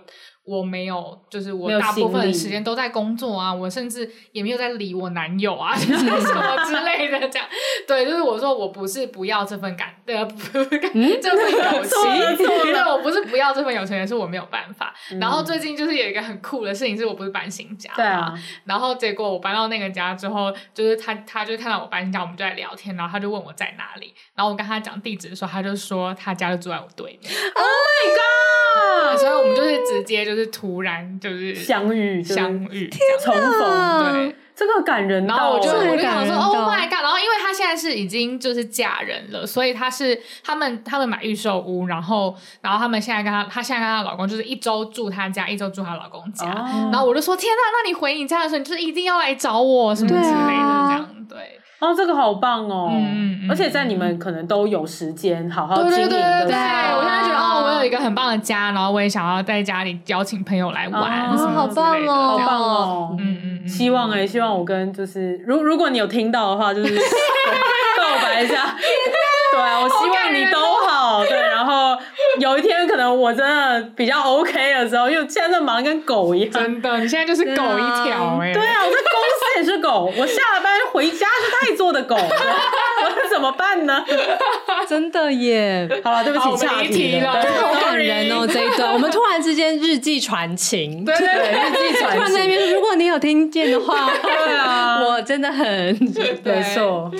我没有，就是我大部分的时间都在工作啊，我甚至也没有在理我男友啊，什么之类的，这样。对，就是我说我不是不要这份感，对啊，不是感、嗯、这份友 情，对，我不是不要这份友情，也是我没有办法。嗯、然后最近就是有一个很酷的事情，是我不是搬新家嘛，对啊。然后结果我搬到那个家之后，就是他他就看到我搬新家，我们就在聊天，然后他就问我在哪里，然后我跟他讲地址的时候，他就说他家就住在我对面。Oh！所以我们就是直接就。是突然就是相遇相遇重逢，对，这个感人。然后我就我就想说，Oh my god！然后因为他现在是已经就是嫁人了，所以他是他们他们买预售屋，然后然后他们现在跟他他现在跟他老公就是一周住他家，一周住她老公家。然后我就说，天呐，那你回你家的时候，你就是一定要来找我什么之类的这样，对。哦，这个好棒哦！嗯嗯，而且在你们可能都有时间好好经营的时候，对，对，对，对，我现在觉得哦，我有一个很棒的家，然后我也想要在家里邀请朋友来玩，哦、好棒哦，好棒哦！嗯嗯，嗯，希望哎、欸，希望我跟就是，如如果你有听到的话，就是 告白一下，对啊，我希望你都好，对，然后有一天可能我真的比较 OK 的时候，因为现在忙跟狗一样，真的，你现在就是狗一条哎、欸，对啊，我在公司也是狗，我下了班回家是太做的狗。我怎么办呢？真的耶！好了，对不起，岔题了。对，好感人哦，这一段。我们突然之间日记传情，对对对，日记传情。突然那边，如果你有听见的话，对啊，我真的很没错。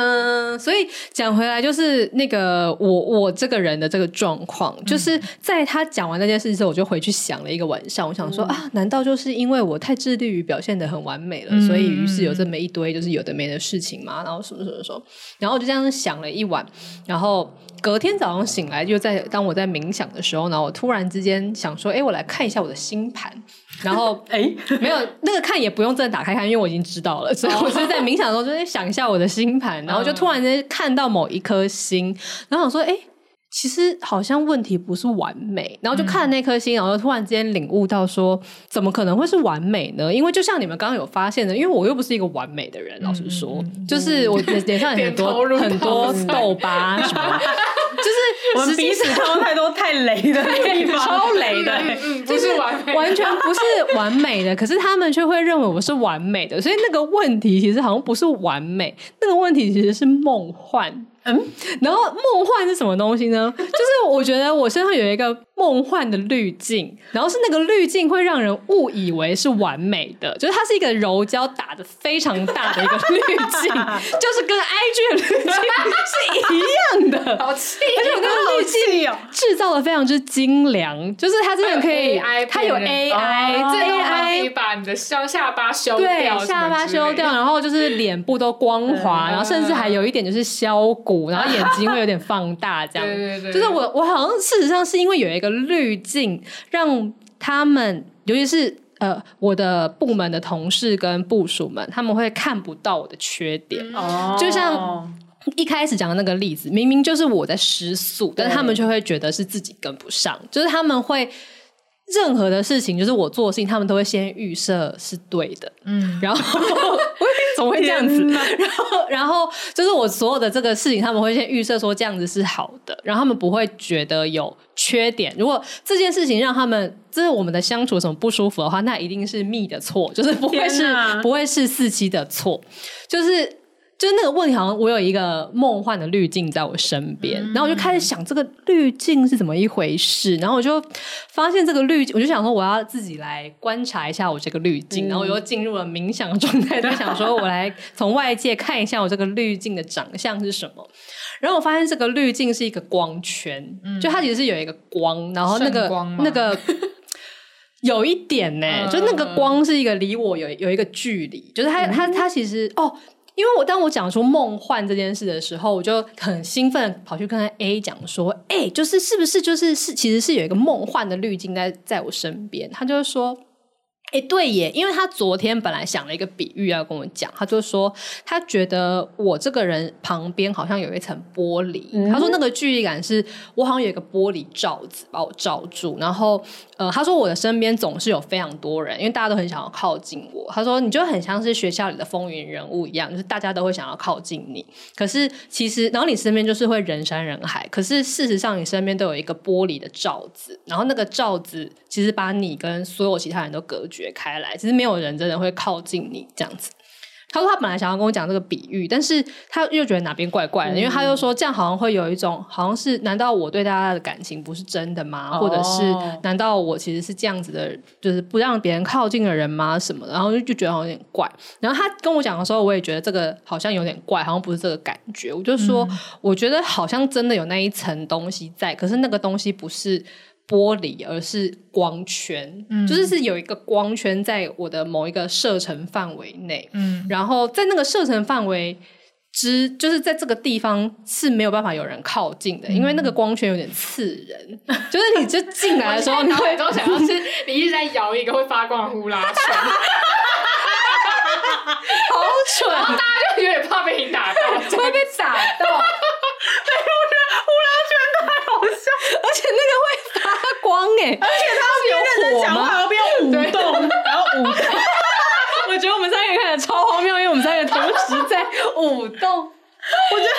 嗯，所以讲回来，就是那个我我这个人的这个状况，就是在他讲完那件事之后，我就回去想了一个晚上。我想说啊，难道就是因为我太致力于表现得很完美了，所以于是有这么一堆就是有的没的事情嘛？然后什么什么什么，然后我就这样想了一晚，然后隔天早上醒来，就在当我在冥想的时候，呢我突然之间想说，哎，我来看一下我的星盘。然后 哎，没有那个看也不用真的打开看，因为我已经知道了，所以我 是在冥想的时候就在想一下我的星盘，然后就突然间看到某一颗星，然后我说哎。其实好像问题不是完美，然后就看那颗星，然后突然之间领悟到说，怎么可能会是完美呢？因为就像你们刚刚有发现的，因为我又不是一个完美的人，老实说，就是我脸上有很多很多痘疤什么，就是我们彼此都太多太雷的地方，超雷的，就是完完全不是完美的，可是他们却会认为我是完美的，所以那个问题其实好像不是完美，那个问题其实是梦幻。嗯，然后梦幻是什么东西呢？就是我觉得我身上有一个梦幻的滤镜，然后是那个滤镜会让人误以为是完美的，就是它是一个柔焦打的非常大的一个滤镜，就是跟 IG 的滤镜是一样的，好气，而且我跟滤镜制造的非常之精良，就是它真的可以，它有 AI，这 AI 可以把你的下下巴修掉，下巴修掉，然后就是脸部都光滑，然后甚至还有一点就是削骨。然后眼睛会有点放大，这样，对对对，就是我我好像事实上是因为有一个滤镜，让他们，尤其是呃我的部门的同事跟部署们，他们会看不到我的缺点。哦，就像一开始讲的那个例子，明明就是我在失速，但是他们却会觉得是自己跟不上，就是他们会。任何的事情，就是我做的事情，他们都会先预设是对的，嗯，然后怎么会这样子？然后，然后就是我所有的这个事情，他们会先预设说这样子是好的，然后他们不会觉得有缺点。如果这件事情让他们，这是我们的相处什么不舒服的话，那一定是密的错，就是不会是不会是四七的错，就是。就是那个问题，好像我有一个梦幻的滤镜在我身边，嗯，然后我就开始想这个滤镜是怎么一回事，然后我就发现这个滤镜，我就想说我要自己来观察一下我这个滤镜，嗯，然后我又进入了冥想的状态，就想说我来从外界看一下我这个滤镜的长相是什么，然后我发现这个滤镜是一个光圈，嗯，就它其实是有一个光，然后那个那个 有一点呢，欸，就那个光是一个离我有有一个距离，就是它它它其实哦。因为我当我讲出梦幻这件事的时候，我就很兴奋跑去跟 A 讲说：“哎、欸，就是是不是就是是其实是有一个梦幻的滤镜在在我身边？”他就说：“哎，对耶，因为他昨天本来想了一个比喻要跟我讲，他就说他觉得我这个人旁边好像有一层玻璃，嗯、他说那个距离感是我好像有一个玻璃罩子把我罩住，然后呃，他说我的身边总是有非常多人，因为大家都很想要靠近我。他说你就很像是学校里的风云人物一样，就是大家都会想要靠近你，可是其实然后你身边就是会人山人海，可是事实上你身边都有一个玻璃的罩子，然后那个罩子其实把你跟所有其他人都隔绝。开来，其实没有人真的会靠近你这样子。他说他本来想要跟我讲这个比喻，但是他又觉得哪边怪怪的，嗯、因为他又说这样好像会有一种，好像是难道我对大家的感情不是真的吗？哦、或者是难道我其实是这样子的，就是不让别人靠近的人吗？什么的？然后就就觉得好像有点怪。然后他跟我讲的时候，我也觉得这个好像有点怪，好像不是这个感觉。我就说，嗯、我觉得好像真的有那一层东西在，可是那个东西不是。玻璃，而是光圈，嗯、就是是有一个光圈在我的某一个射程范围内，嗯，然后在那个射程范围之，就是在这个地方是没有办法有人靠近的，嗯、因为那个光圈有点刺人，就是你就进来的时候，你会都想要是你一直在摇一个会发光的呼啦圈，好蠢，然后大家就有点怕被你打到，会被打到，对，我觉得呼啦圈太好笑，而且那个会发。光哎，而且他边认真讲话，还要边舞动，然后舞动。我觉得我们三个看的超荒谬，因为我们三个同时在舞动。我觉得，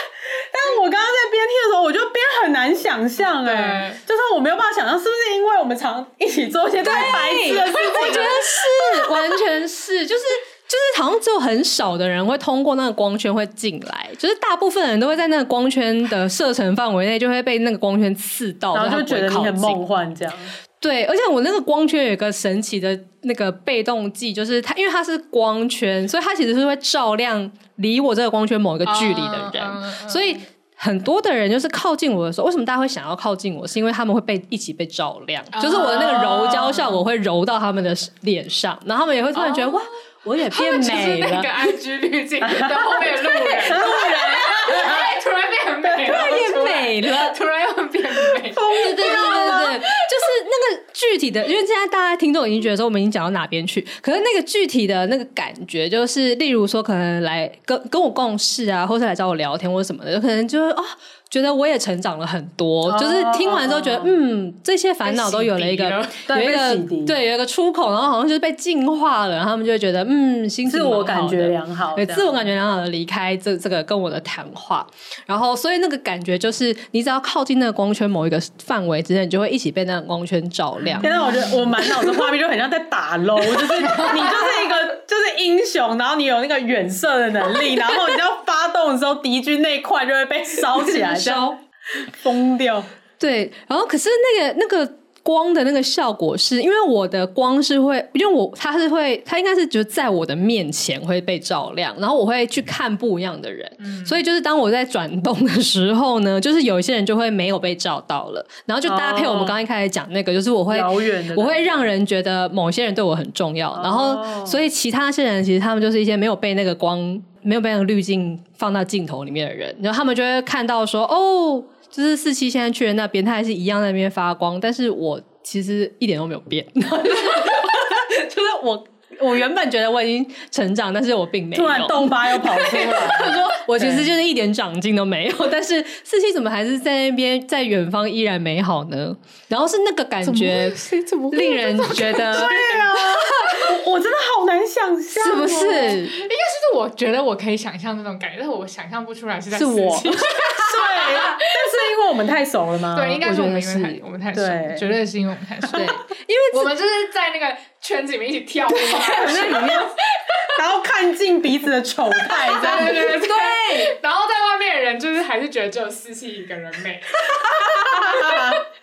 但我刚刚在边听的时候，我就边很难想象哎，就是我没有办法想象，是不是因为我们常一起做一些太白痴的事情？我觉得是，完全是，就是。就是好像只有很少的人会通过那个光圈会进来，就是大部分人都会在那个光圈的射程范围内就会被那个光圈刺到，然后就觉得你很梦幻这样。对，而且我那个光圈有一个神奇的那个被动技，就是它因为它是光圈，所以它其实是会照亮离我这个光圈某一个距离的人，啊、所以很多的人就是靠近我的时候，为什么大家会想要靠近我？是因为他们会被一起被照亮，啊、就是我的那个柔焦效果会柔到他们的脸上，然后他们也会突然觉得、啊、哇。我也变美了。那个 IG 滤镜在后面的路人，路人，突然变很美，突然变美了，突然 又变美。对对对对对，就是那个具体的，因为现在大家听众已经觉得说我们已经讲到哪边去，可是那个具体的那个感觉，就是例如说可能来跟跟我共事啊，或是来找我聊天或者什么的，有可能就是啊。觉得我也成长了很多，就是听完之后觉得，嗯，这些烦恼都有了一个有一个对有一个出口，然后好像就是被净化了，然后他们就会觉得，嗯，心自我感觉良好，对，自我感觉良好的离开这这个跟我的谈话，然后所以那个感觉就是，你只要靠近那个光圈某一个范围之内，你就会一起被那个光圈照亮。现在我觉得我满脑子画面就很像在打 LOL，就是 你就是一个就是英雄，然后你有那个远射的能力，然后你只要发动的时候，敌军那一块就会被烧起来。烧。疯掉，对，然后可是那个那个光的那个效果是，因为我的光是会，因为我它是会，它应该是就在我的面前会被照亮，然后我会去看不一样的人，嗯、所以就是当我在转动的时候呢，就是有一些人就会没有被照到了，然后就搭配我们刚刚一开始讲那个，就是我会我会让人觉得某些人对我很重要，然后所以其他那些人其实他们就是一些没有被那个光。没有被那个滤镜放到镜头里面的人，然后他们就会看到说：“哦，就是四七现在去了那边，他还是一样在那边发光。”但是我其实一点都没有变，就是我我原本觉得我已经成长，但是我并没有。突然动发又跑出来，他说：“我其实就是一点长进都没有。”但是四七怎么还是在那边，在远方依然美好呢？然后是那个感觉，令人觉得对啊。我，我真的好难想象，是不是？应该是我觉得我可以想象那种感觉，但是我想象不出来是在是我。对，因为我们太熟了吗？对，应该是我们因为我们太熟，绝对是因为我们太熟。对，因为我们就是在那个圈子里面一起跳舞，在里面，然后看尽彼此的丑态，这样 对对对。然后在外面的人就是还是觉得只有四七一个人美。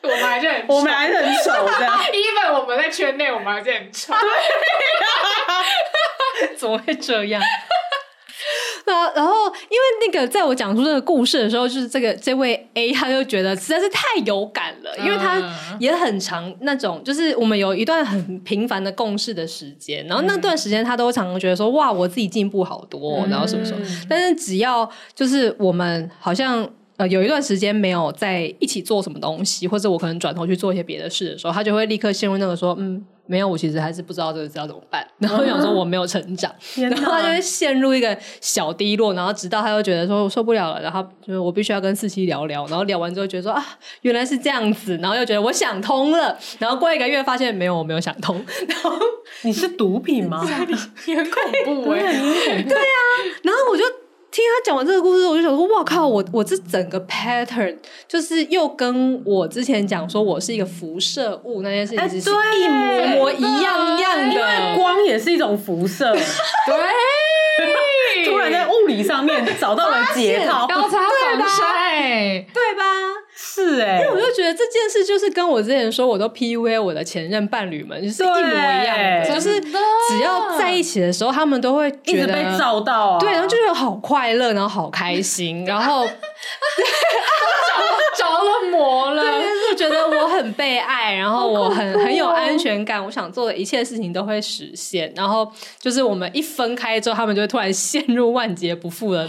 我们还是很，我们还是很丑的。Even 我们在圈内，我们还是很丑。怎么会这样？啊，然后因为那个，在我讲出这个故事的时候，就是这个这位 A，他就觉得实在是太有感了，因为他也很长那种，就是我们有一段很平凡的共事的时间，然后那段时间他都常常觉得说，哇，我自己进步好多，然后什么什么。但是只要就是我们好像。呃，有一段时间没有在一起做什么东西，或者我可能转头去做一些别的事的时候，他就会立刻陷入那个说，嗯，没有，我其实还是不知道这个字要怎么办。然后想说我没有成长，然后他就会陷入一个小低落，然后直到他又觉得说我受不了了，然后就是我必须要跟四七聊聊，然后聊完之后觉得说啊原来是这样子，然后又觉得我想通了，然后过一个月发现没有，我没有想通，然后你是毒品吗？你很恐怖哎、欸，对啊，然后我就。听他讲完这个故事，我就想说，哇靠！我我这整个 pattern 就是又跟我之前讲说我是一个辐射物那件事情是一模模一样样的，因为光也是一种辐射。对，突然在物理上面找到了解套，高差防晒，对吧？是哎、欸，因为我就觉得这件事就是跟我之前说我都 PUA 我的前任伴侣们就是一模一样的，就是一起的时候，他们都会觉得被照到、啊，对，然后就是好快乐，然后好开心，然后。着了魔了，对，就觉得我很被爱，然后我很、哦、很有安全感，我想做的一切事情都会实现。然后就是我们一分开之后，他们就会突然陷入万劫不复的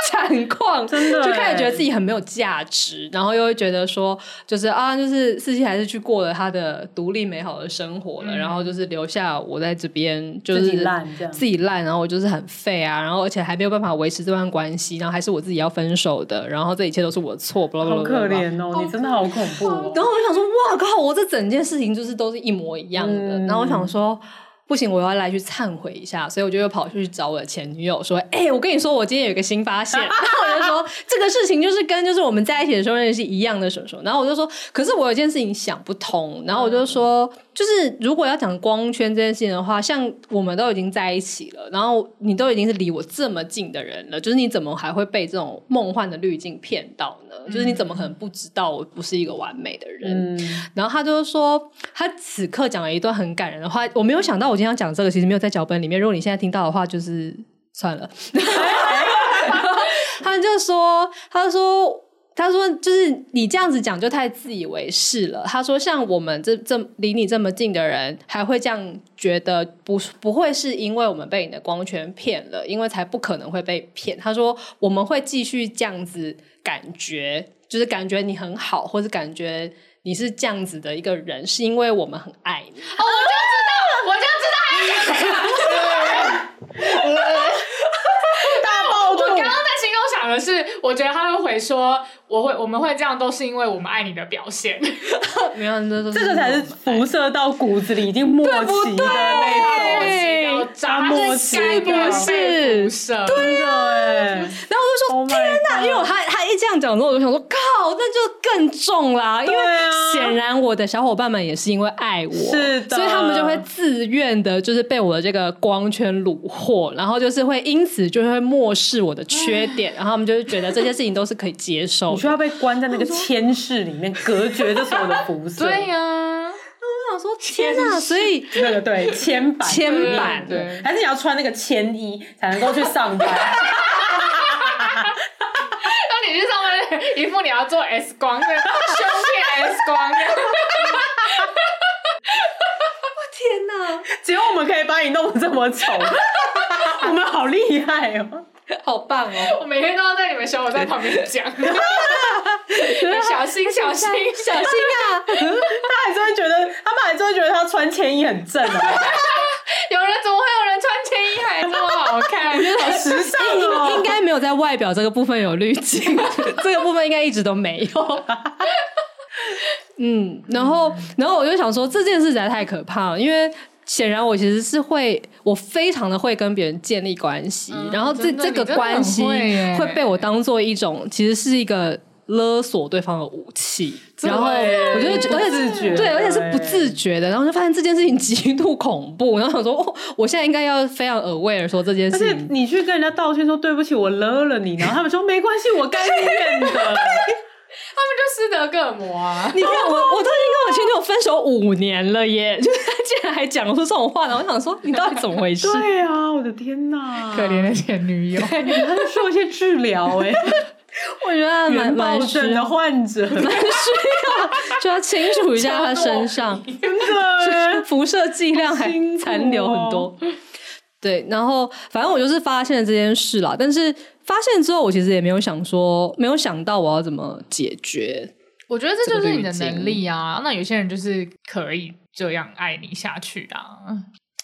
惨况，真的就开始觉得自己很没有价值，然后又会觉得说，就是啊，就是四七还是去过了他的独立美好的生活了，嗯、然后就是留下我在这边，就是自己烂自己烂，然后我就是很废啊，然后而且还没有办法维持这段关系，然后还是我自己要分手的，然后这一切都是我的错，不好可怜哦，你真的好恐怖哦。然后我就想说，哇靠，我这整件事情就是都是一模一样的。嗯、然后我想说。不行，我要来去忏悔一下，所以我就又跑去找我的前女友说：“哎、欸，我跟你说，我今天有一个新发现。”然后我就说：“这个事情就是跟就是我们在一起的时候认识一样的什么什么。”然后我就说：“可是我有件事情想不通。”然后我就说：“就是如果要讲光圈这件事情的话，像我们都已经在一起了，然后你都已经是离我这么近的人了，就是你怎么还会被这种梦幻的滤镜骗到呢？嗯、就是你怎么可能不知道我不是一个完美的人？”嗯、然后他就说：“他此刻讲了一段很感人的话，我没有想到我。”今天讲这个其实没有在脚本里面。如果你现在听到的话，就是算了。他就说：“他说，他说，就是你这样子讲就太自以为是了。”他说：“像我们这这离你这么近的人，还会这样觉得不不会是因为我们被你的光圈骗了，因为才不可能会被骗。”他说：“我们会继续这样子感觉，就是感觉你很好，或者感觉你是这样子的一个人，是因为我们很爱你。”哦，我就知道了，我就。大爆肚！我刚刚在心中想的是，我觉得他会回说，我会我们会这样，都是因为我们爱你的表现。没有，这这个才是辐射到骨子里已经默契的那种，对，扎默契不是辐射，对的。然后我就说天哪，因为我他他一这样讲之后，我就想说靠，那就更重啦。因为显然我的小伙伴们也是因为爱我，是的，所以他们就会自愿的，就是被我的这个光圈虏获，然后就是会因此就会漠视我的缺点，然后他们就会觉得这些事情都是可以接受。你需要被关在那个铅室里面，隔绝这所有的辐射。对呀、啊，那我想说，天哪！所以那个对 铅板，铅板对，对，还是你要穿那个铅衣才能够去上班。一副你要做 S 光的胸片 S 光的。我天哪！只有我们可以把你弄得这么丑，我们好厉害哦。好棒哦！我每天都要在你们小伙在旁边讲，小心小心小心啊！他还真会觉得，他们还是会觉得他穿前衣很正啊。有人怎么会有人穿铅衣还这么好看？觉得好时尚哦！应该没有在外表这个部分有滤镜，这个部分应该一直都没有。嗯，然后，然后我就想说，这件事实在太可怕了，因为。显然，我其实是会，我非常的会跟别人建立关系，嗯、然后这这个关系会被我当做一种，其实是一个勒索对方的武器。然后我就觉得，而且是对，而且是不自觉的，然后就发现这件事情极度恐怖，然后想说，哦，我现在应该要非常 aware 说这件事情。你去跟人家道歉说对不起，我勒了你，然后他们说没关系，我甘愿的。他们就斯德哥尔摩啊！你看我，我都已经跟我前女友分手五年了耶，就是他竟然还讲出这种话，然后我想说，你到底怎么回事？对啊，我的天哪，可怜的前女友，他在受一些治疗哎，我觉得蛮蛮需要的患者，蛮需要就要清除一下他身上，真的辐射剂量还残留很多。对，然后反正我就是发现了这件事啦，但是。发现之后，我其实也没有想说，没有想到我要怎么解决。我觉得这就是你的能力啊。那有些人就是可以这样爱你下去啊。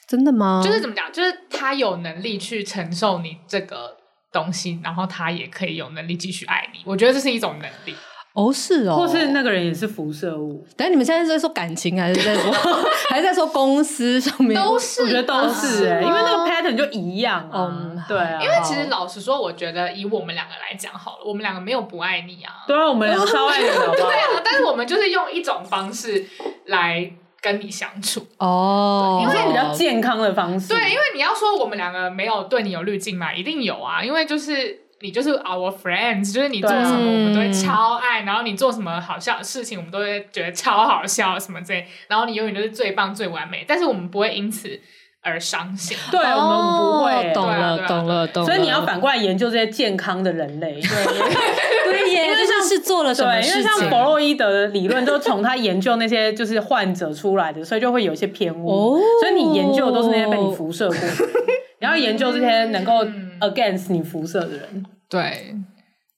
真的吗？就是怎么讲？就是他有能力去承受你这个东西，然后他也可以有能力继续爱你。我觉得这是一种能力。哦，是哦，或是那个人也是辐射物。但你们现在是在说感情，还是在说，还是在说公司上面？都是，我觉得都是哎、欸，因为那个 pattern 就一样啊。嗯，对啊。因为其实老实说，我觉得以我们两个来讲好了，我们两个没有不爱你啊。对啊，我们超爱你的，好不好？对啊，但是我们就是用一种方式来跟你相处哦，因为比较健康的方式。对，因为你要说我们两个没有对你有滤镜嘛，一定有啊，因为就是。你就是 our friends，就是你做什么我们都会超爱，然后你做什么好笑的事情我们都会觉得超好笑什么之类，然后你永远都是最棒最完美，但是我们不会因此而伤心。对，我们不会。懂了，懂了，懂了。所以你要反过来研究这些健康的人类。对，因为像是做了什么事情，因为像弗洛伊德的理论，就从他研究那些就是患者出来的，所以就会有一些偏误。哦，所以你研究的都是那些被你辐射过的。然后研究这些能够 against 你辐射的人，嗯、对，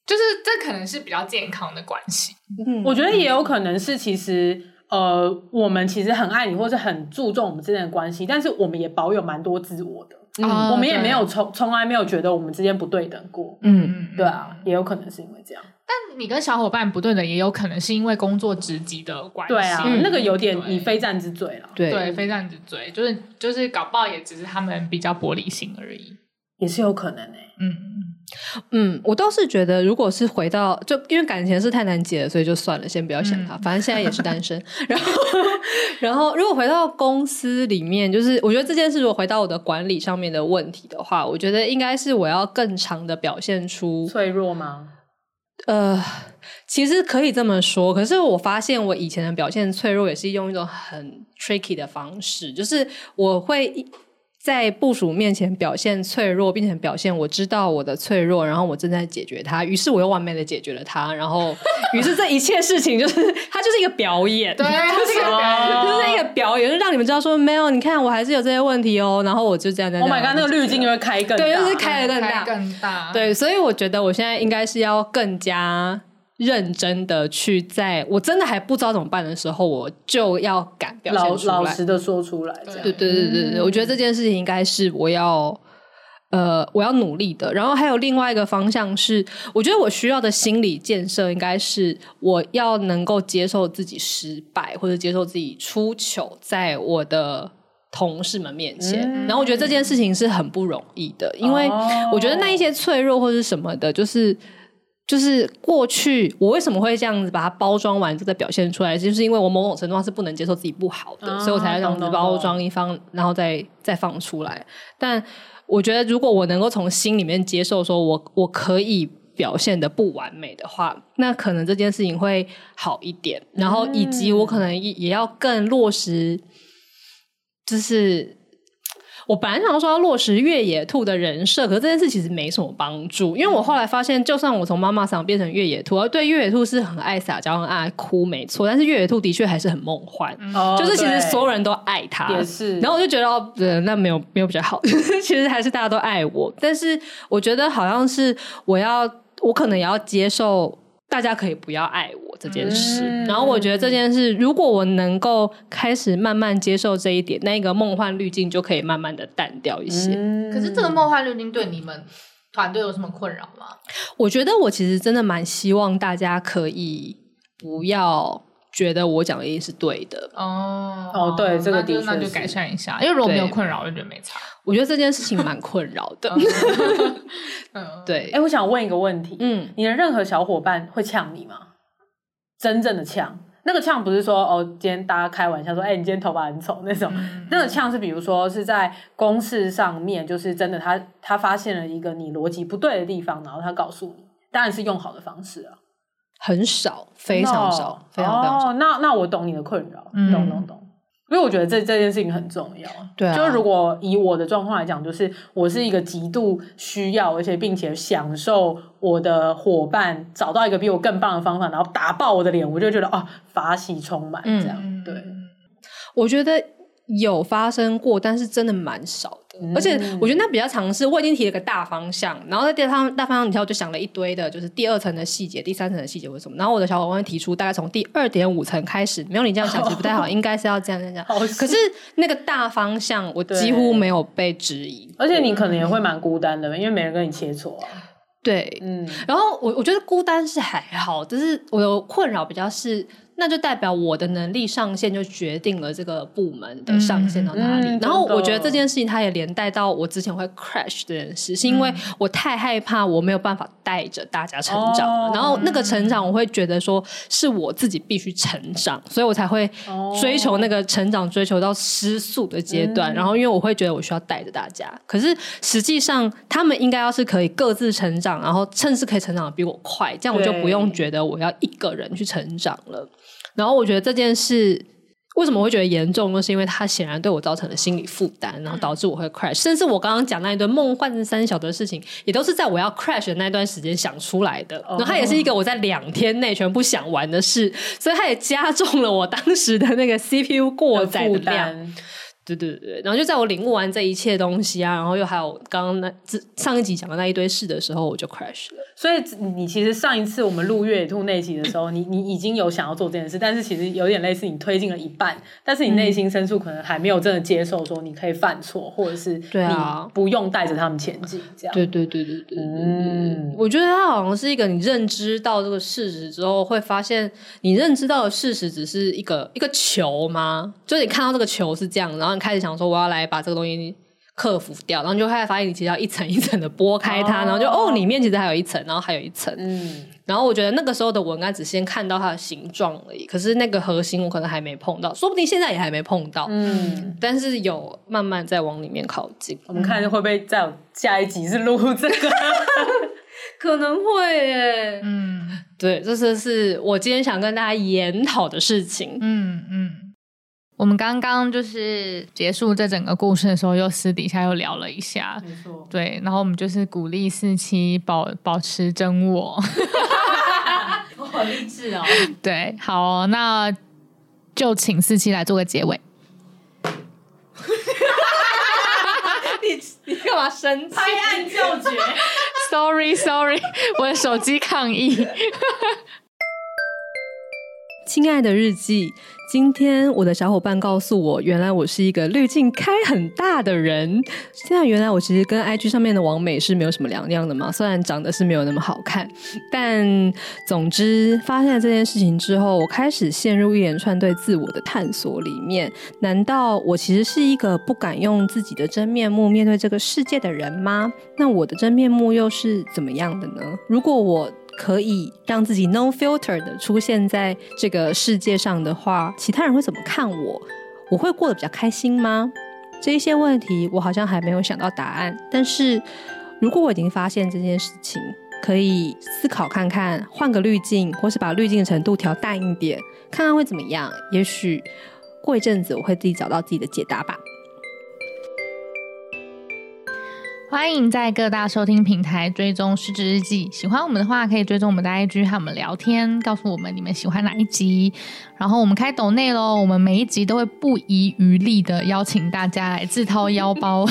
就是这可能是比较健康的关系。嗯，我觉得也有可能是，其实呃，我们其实很爱你，或是很注重我们之间的关系，但是我们也保有蛮多自我的。嗯，我们也没有从从来没有觉得我们之间不对等过。嗯嗯，对啊，也有可能是因为这样。但你跟小伙伴不对等，也有可能是因为工作职级的关系。对啊，嗯、那个有点你非战之罪了。对，对，非战之罪，就是就是搞不好也只是他们比较玻璃心而已，也是有可能诶、欸。嗯嗯，我倒是觉得，如果是回到就因为感情是太难解了，所以就算了，先不要想他，嗯、反正现在也是单身。然后，然后如果回到公司里面，就是我觉得这件事如果回到我的管理上面的问题的话，我觉得应该是我要更长的表现出脆弱吗？呃，其实可以这么说，可是我发现我以前的表现脆弱，也是用一种很 tricky 的方式，就是我会在部署面前表现脆弱，并且表现我知道我的脆弱，然后我正在解决它，于是我又完美的解决了它，然后于是这一切事情就是 它就是一个表演，对，就是一个表演，就是一个表演，就让你们知道说没有，你看我还是有这些问题哦，然后我就这样这样。Oh my god，那个滤镜就会开更大，对，就是开的更大，更大，对，所以我觉得我现在应该是要更加。认真的去在，在我真的还不知道怎么办的时候，我就要敢表现出来，老，老实的说出来。这样。对对对对对，我觉得这件事情应该是我要，呃，我要努力的。然后还有另外一个方向是，我觉得我需要的心理建设应该是我要能够接受自己失败，或者接受自己出糗，在我的同事们面前。嗯、然后我觉得这件事情是很不容易的，因为我觉得那一些脆弱或者什么的，就是。就是过去我为什么会这样子把它包装完，就再表现出来，就是因为我某种程度上是不能接受自己不好的，啊、所以我才这样子包装一方，然后再再放出来。但我觉得，如果我能够从心里面接受，说我我可以表现的不完美的话，那可能这件事情会好一点。然后以及我可能也也要更落实，就是。我本来想说要落实越野兔的人设，可是这件事其实没什么帮助，因为我后来发现，就算我从妈妈桑变成越野兔，而对越野兔是很爱撒娇、很爱哭，没错，但是越野兔的确还是很梦幻，嗯、就是其实所有人都爱他，也是。然后我就觉得，哦，那没有没有比较好，其实还是大家都爱我，但是我觉得好像是我要，我可能也要接受。大家可以不要爱我这件事，嗯、然后我觉得这件事，如果我能够开始慢慢接受这一点，那个梦幻滤镜就可以慢慢的淡掉一些。嗯、可是这个梦幻滤镜对你们团队有什么困扰吗？我觉得我其实真的蛮希望大家可以不要觉得我讲的一定是对的。哦哦，对，这个的确那就改善一下，因为如果没有困扰，我就觉得没差。我觉得这件事情蛮困扰的。嗯，对。哎、欸，我想问一个问题，嗯，你的任何小伙伴会呛你吗？真正的呛，那个呛不是说哦，今天大家开玩笑说，哎、欸，你今天头发很丑那种。嗯、那个呛是比如说是在公式上面，就是真的他他发现了一个你逻辑不对的地方，然后他告诉你，当然是用好的方式啊。很少，非常少，no, 非常非常少。哦、那那我懂你的困扰，嗯、懂懂懂。因为我觉得这这件事情很重要，对啊，就是如果以我的状况来讲，就是我是一个极度需要，而且并且享受我的伙伴找到一个比我更棒的方法，然后打爆我的脸，我就觉得哦，法喜充满这样。嗯、对，我觉得有发生过，但是真的蛮少的。而且我觉得那比较尝试，我已经提了个大方向，然后在大方大方向里头就想了一堆的，就是第二层的细节、第三层的细节为什么？然后我的小伙伴提出，大概从第二点五层开始，没有你这样想其实不太好，应该是要这样这样这样。可是那个大方向我几乎没有被质疑，而且你可能也会蛮孤单的，因为没人跟你切磋啊。对，嗯，然后我我觉得孤单是还好，只是我的困扰比较是。那就代表我的能力上限就决定了这个部门的上限到哪里。然后我觉得这件事情它也连带到我之前会 crash 这件事，是因为我太害怕我没有办法带着大家成长。哦、然后那个成长，我会觉得说是我自己必须成长，所以我才会追求那个成长，追求到失速的阶段。嗯、然后因为我会觉得我需要带着大家，可是实际上他们应该要是可以各自成长，然后甚至可以成长的比我快，这样我就不用觉得我要一个人去成长了。然后我觉得这件事为什么会觉得严重呢？是因为它显然对我造成了心理负担，然后导致我会 crash。甚至我刚刚讲那一段梦幻三小的事情，也都是在我要 crash 的那段时间想出来的。然后它也是一个我在两天内全部想完的事，所以它也加重了我当时的那个 CPU 过载的量。对对对，然后就在我领悟完这一切东西啊，然后又还有刚刚那上一集讲的那一堆事的时候，我就 crash 了。所以你其实上一次我们录月野兔那集的时候，你你已经有想要做这件事，但是其实有点类似你推进了一半，但是你内心深处可能还没有真的接受说你可以犯错，或者是你不用带着他们前进，这样。对对对对对，对，嗯，我觉得它好像是一个你认知到这个事实之后，会发现你认知到的事实只是一个一个球吗？就是你看到这个球是这样，然后。开始想说我要来把这个东西克服掉，然后就开始发现你其实要一层一层的剥开它，然后就哦，里面其实还有一层，然后还有一层，嗯，然后我觉得那个时候的文案只先看到它的形状而已，可是那个核心我可能还没碰到，说不定现在也还没碰到，嗯，但是有慢慢在往里面靠近。我们看会不会再有下一集是录这个？可能会耶，嗯，对，这是是我今天想跟大家研讨的事情，嗯嗯。我们刚刚就是结束这整个故事的时候，又私底下又聊了一下，没错，对，然后我们就是鼓励四七保保持真我，我 好励志哦，对，好哦，那就请四七来做个结尾。你你干嘛生气？拍案叫绝？Sorry Sorry，我的手机抗议。亲爱的日记。今天我的小伙伴告诉我，原来我是一个滤镜开很大的人。现在原来我其实跟 IG 上面的王美是没有什么两样的嘛，虽然长得是没有那么好看，但总之发现了这件事情之后，我开始陷入一连串对自我的探索里面。难道我其实是一个不敢用自己的真面目面对这个世界的人吗？那我的真面目又是怎么样的呢？如果我可以让自己 no filter 的出现在这个世界上的话，其他人会怎么看我？我会过得比较开心吗？这一些问题我好像还没有想到答案。但是如果我已经发现这件事情，可以思考看看，换个滤镜，或是把滤镜程度调淡一点，看看会怎么样。也许过一阵子我会自己找到自己的解答吧。欢迎在各大收听平台追踪《失职日记》。喜欢我们的话，可以追踪我们的 IG 和我们聊天，告诉我们你们喜欢哪一集。然后我们开抖内喽，我们每一集都会不遗余力的邀请大家来自掏腰包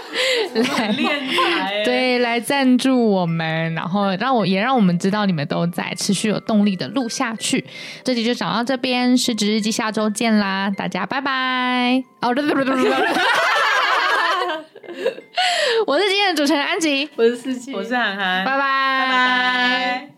来 对，来赞助我们，然后让我也让我们知道你们都在持续有动力的录下去。这集就讲到这边，《失职日记》下周见啦，大家拜拜。哦，对对对对对。我是今天的主持人安吉，我是思琪，我是涵涵，拜拜，拜拜。